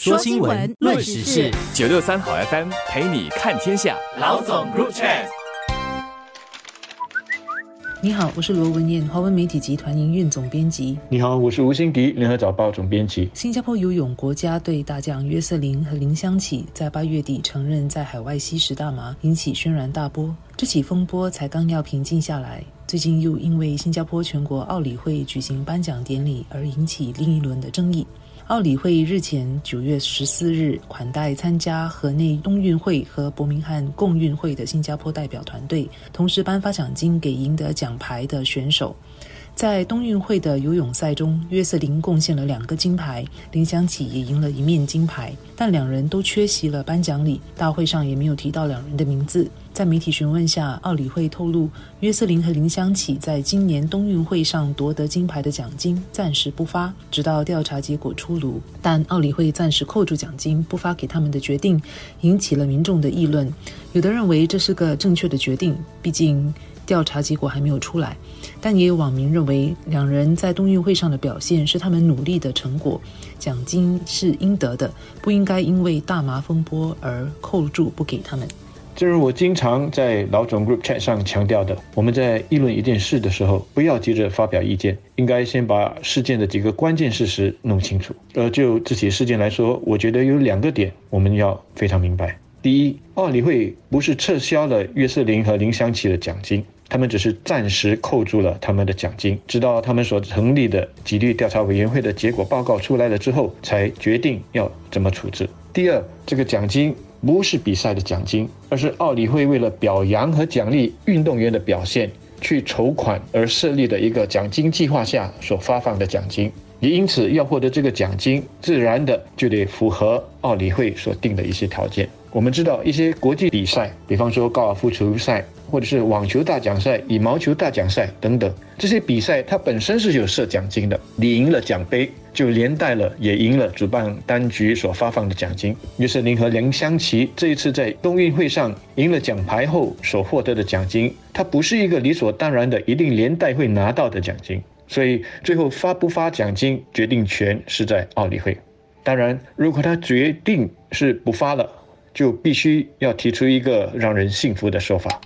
说新闻，论时事，九六三好 FM 陪你看天下。老总 Group Chat。你好，我是罗文燕，华文媒体集团营运总编辑。你好，我是吴欣迪，联合早报总编辑。新加坡游泳国家队大将约瑟琳和林香琪在八月底承认在海外吸食大麻，引起轩然大波。这起风波才刚要平静下来，最近又因为新加坡全国奥理会举行颁奖典礼而引起另一轮的争议。奥理会日前九月十四日款待参加河内冬运会和伯明翰共运会的新加坡代表团队，同时颁发奖金给赢得奖牌的选手。在冬运会的游泳赛中，约瑟琳贡献了两个金牌，林香琪也赢了一面金牌，但两人都缺席了颁奖礼，大会上也没有提到两人的名字。在媒体询问下，奥理会透露，约瑟琳和林香琪在今年冬运会上夺得金牌的奖金暂时不发，直到调查结果出炉。但奥理会暂时扣住奖金不发给他们的决定，引起了民众的议论。有的认为这是个正确的决定，毕竟调查结果还没有出来。但也有网民认为，两人在冬运会上的表现是他们努力的成果，奖金是应得的，不应该因为大麻风波而扣住不给他们。正如我经常在老总 Group Chat 上强调的，我们在议论一件事的时候，不要急着发表意见，应该先把事件的几个关键事实弄清楚。而就这起事件来说，我觉得有两个点我们要非常明白：第一，奥理会不是撤销了约瑟林和林香琪的奖金，他们只是暂时扣住了他们的奖金，直到他们所成立的纪律调查委员会的结果报告出来了之后，才决定要怎么处置。第二，这个奖金。不是比赛的奖金，而是奥理会为了表扬和奖励运动员的表现去筹款而设立的一个奖金计划下所发放的奖金。也因此，要获得这个奖金，自然的就得符合奥理会所定的一些条件。我们知道，一些国际比赛，比方说高尔夫球赛。或者是网球大奖赛、羽毛球大奖赛等等这些比赛，它本身是有设奖金的。你赢了奖杯，就连带了也赢了主办单局所发放的奖金。于是，您和梁湘琪这一次在冬运会上赢了奖牌后所获得的奖金，它不是一个理所当然的一定连带会拿到的奖金。所以最后发不发奖金，决定权是在奥理会。当然，如果他决定是不发了，就必须要提出一个让人信服的说法。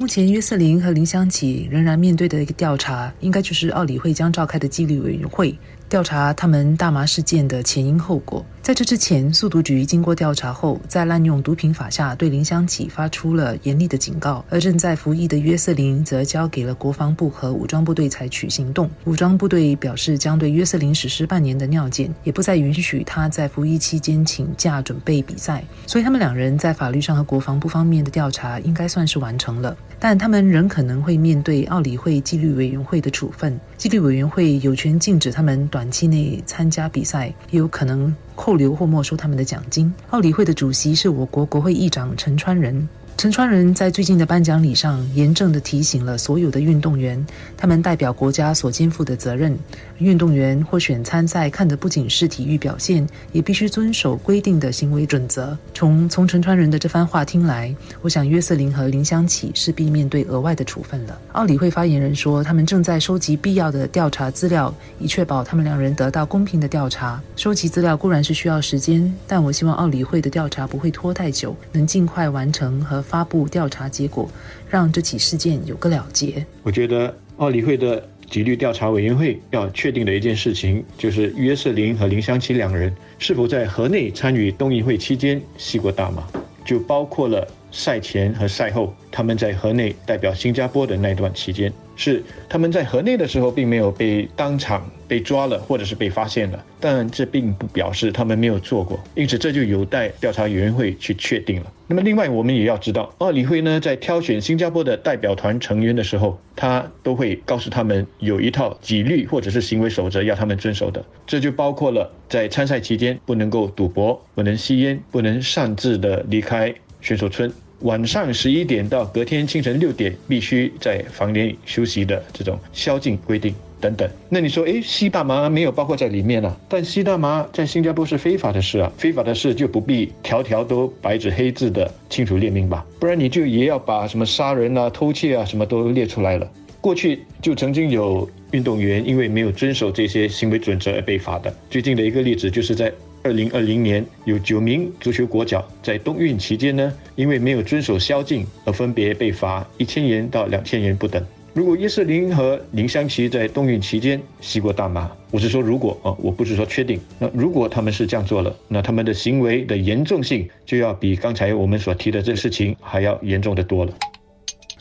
目前，约瑟琳和林香琪仍然面对的一个调查，应该就是奥理会将召开的纪律委员会。调查他们大麻事件的前因后果。在这之前，速毒局经过调查后，在滥用毒品法下对林香启发出了严厉的警告。而正在服役的约瑟琳则交给了国防部和武装部队采取行动。武装部队表示将对约瑟琳实施半年的尿检，也不再允许他在服役期间请假准备比赛。所以，他们两人在法律上和国防部方面的调查应该算是完成了。但他们仍可能会面对奥理会纪律委员会的处分。纪律委员会有权禁止他们短期内参加比赛，也有可能扣留或没收他们的奖金。奥理会的主席是我国国会议长陈川仁。陈川仁在最近的颁奖礼上严正的提醒了所有的运动员，他们代表国家所肩负的责任。运动员获选参赛，看的不仅是体育表现，也必须遵守规定的行为准则。从从陈川仁的这番话听来，我想约瑟琳和林香琪势必面对额外的处分了。奥理会发言人说，他们正在收集必要的调查资料，以确保他们两人得到公平的调查。收集资料固然是需要时间，但我希望奥理会的调查不会拖太久，能尽快完成和。发布调查结果，让这起事件有个了结。我觉得奥理会的纪律调查委员会要确定的一件事情，就是约瑟琳和林香琪两人是否在河内参与冬运会期间吸过大麻，就包括了赛前和赛后他们在河内代表新加坡的那段期间。是他们在河内的时候并没有被当场被抓了，或者是被发现了，但这并不表示他们没有做过，因此这就有待调查委员会去确定了。那么另外我们也要知道，奥理会呢在挑选新加坡的代表团成员的时候，他都会告诉他们有一套纪律或者是行为守则要他们遵守的，这就包括了在参赛期间不能够赌博、不能吸烟、不能擅自的离开选手村。晚上十一点到隔天清晨六点必须在房间里休息的这种宵禁规定等等。那你说，诶，吸大麻没有包括在里面了？但吸大麻在新加坡是非法的事啊，非法的事就不必条条都白纸黑字的清楚列明吧？不然你就也要把什么杀人啊、偷窃啊什么都列出来了。过去就曾经有运动员因为没有遵守这些行为准则而被罚的。最近的一个例子就是在二零二零年有九名足球国脚在冬运期间呢，因为没有遵守宵禁而分别被罚一千元到两千元不等。如果叶瑟林和林香琪在冬运期间吸过大麻，我是说如果啊，我不是说确定。那如果他们是这样做了，那他们的行为的严重性就要比刚才我们所提的这个事情还要严重的多了。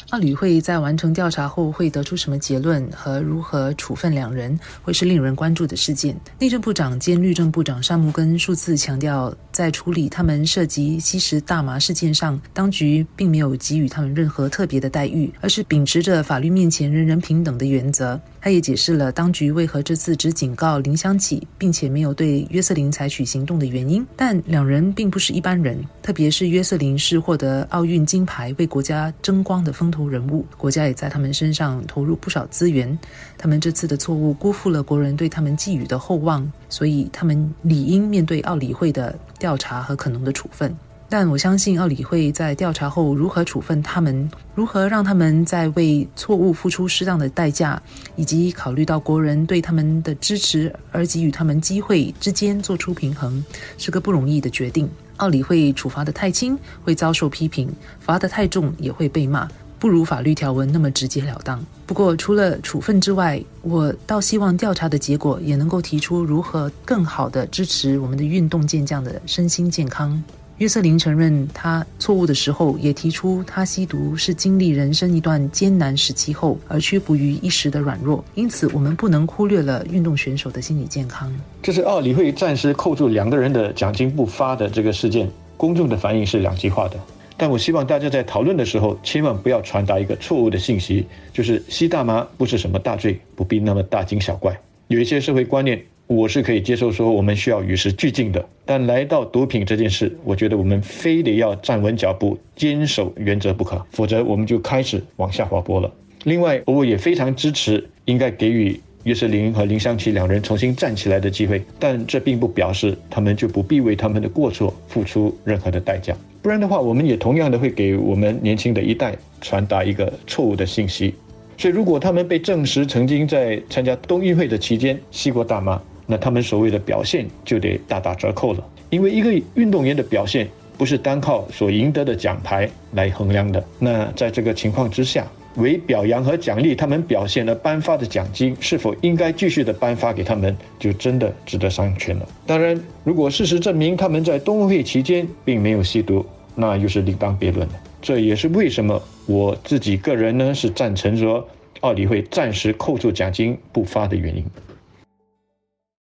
阿吕会在完成调查后会得出什么结论和如何处分两人，会是令人关注的事件。内政部长兼律政部长沙木根数次强调，在处理他们涉及吸食大麻事件上，当局并没有给予他们任何特别的待遇，而是秉持着法律面前人人平等的原则。他也解释了当局为何这次只警告林香起，并且没有对约瑟琳采取行动的原因。但两人并不是一般人，特别是约瑟琳是获得奥运金牌、为国家争光的风头人物，国家也在他们身上投入不少资源。他们这次的错误辜负了国人对他们寄予的厚望，所以他们理应面对奥理会的调查和可能的处分。但我相信奥理会在调查后如何处分他们，如何让他们在为错误付出适当的代价，以及考虑到国人对他们的支持而给予他们机会之间做出平衡，是个不容易的决定。奥理会处罚的太轻会遭受批评，罚得太重也会被骂，不如法律条文那么直截了当。不过除了处分之外，我倒希望调查的结果也能够提出如何更好的支持我们的运动健将的身心健康。约瑟琳承认他错误的时候，也提出他吸毒是经历人生一段艰难时期后而屈服于一时的软弱。因此，我们不能忽略了运动选手的心理健康。这是奥里会暂时扣住两个人的奖金不发的这个事件，公众的反应是两极化的。但我希望大家在讨论的时候，千万不要传达一个错误的信息，就是吸大麻不是什么大罪，不必那么大惊小怪。有一些社会观念。我是可以接受说我们需要与时俱进的，但来到毒品这件事，我觉得我们非得要站稳脚步，坚守原则不可，否则我们就开始往下滑坡了。另外，我也非常支持应该给予约瑟琳和林湘琪两人重新站起来的机会，但这并不表示他们就不必为他们的过错付出任何的代价。不然的话，我们也同样的会给我们年轻的一代传达一个错误的信息。所以，如果他们被证实曾经在参加冬运会的期间吸过大麻，那他们所谓的表现就得大打折扣了，因为一个运动员的表现不是单靠所赢得的奖牌来衡量的。那在这个情况之下，为表扬和奖励他们表现而颁发的奖金，是否应该继续的颁发给他们，就真的值得商榷了。当然，如果事实证明他们在冬奥会期间并没有吸毒，那又是另当别论了。这也是为什么我自己个人呢是赞成说奥理会暂时扣住奖金不发的原因。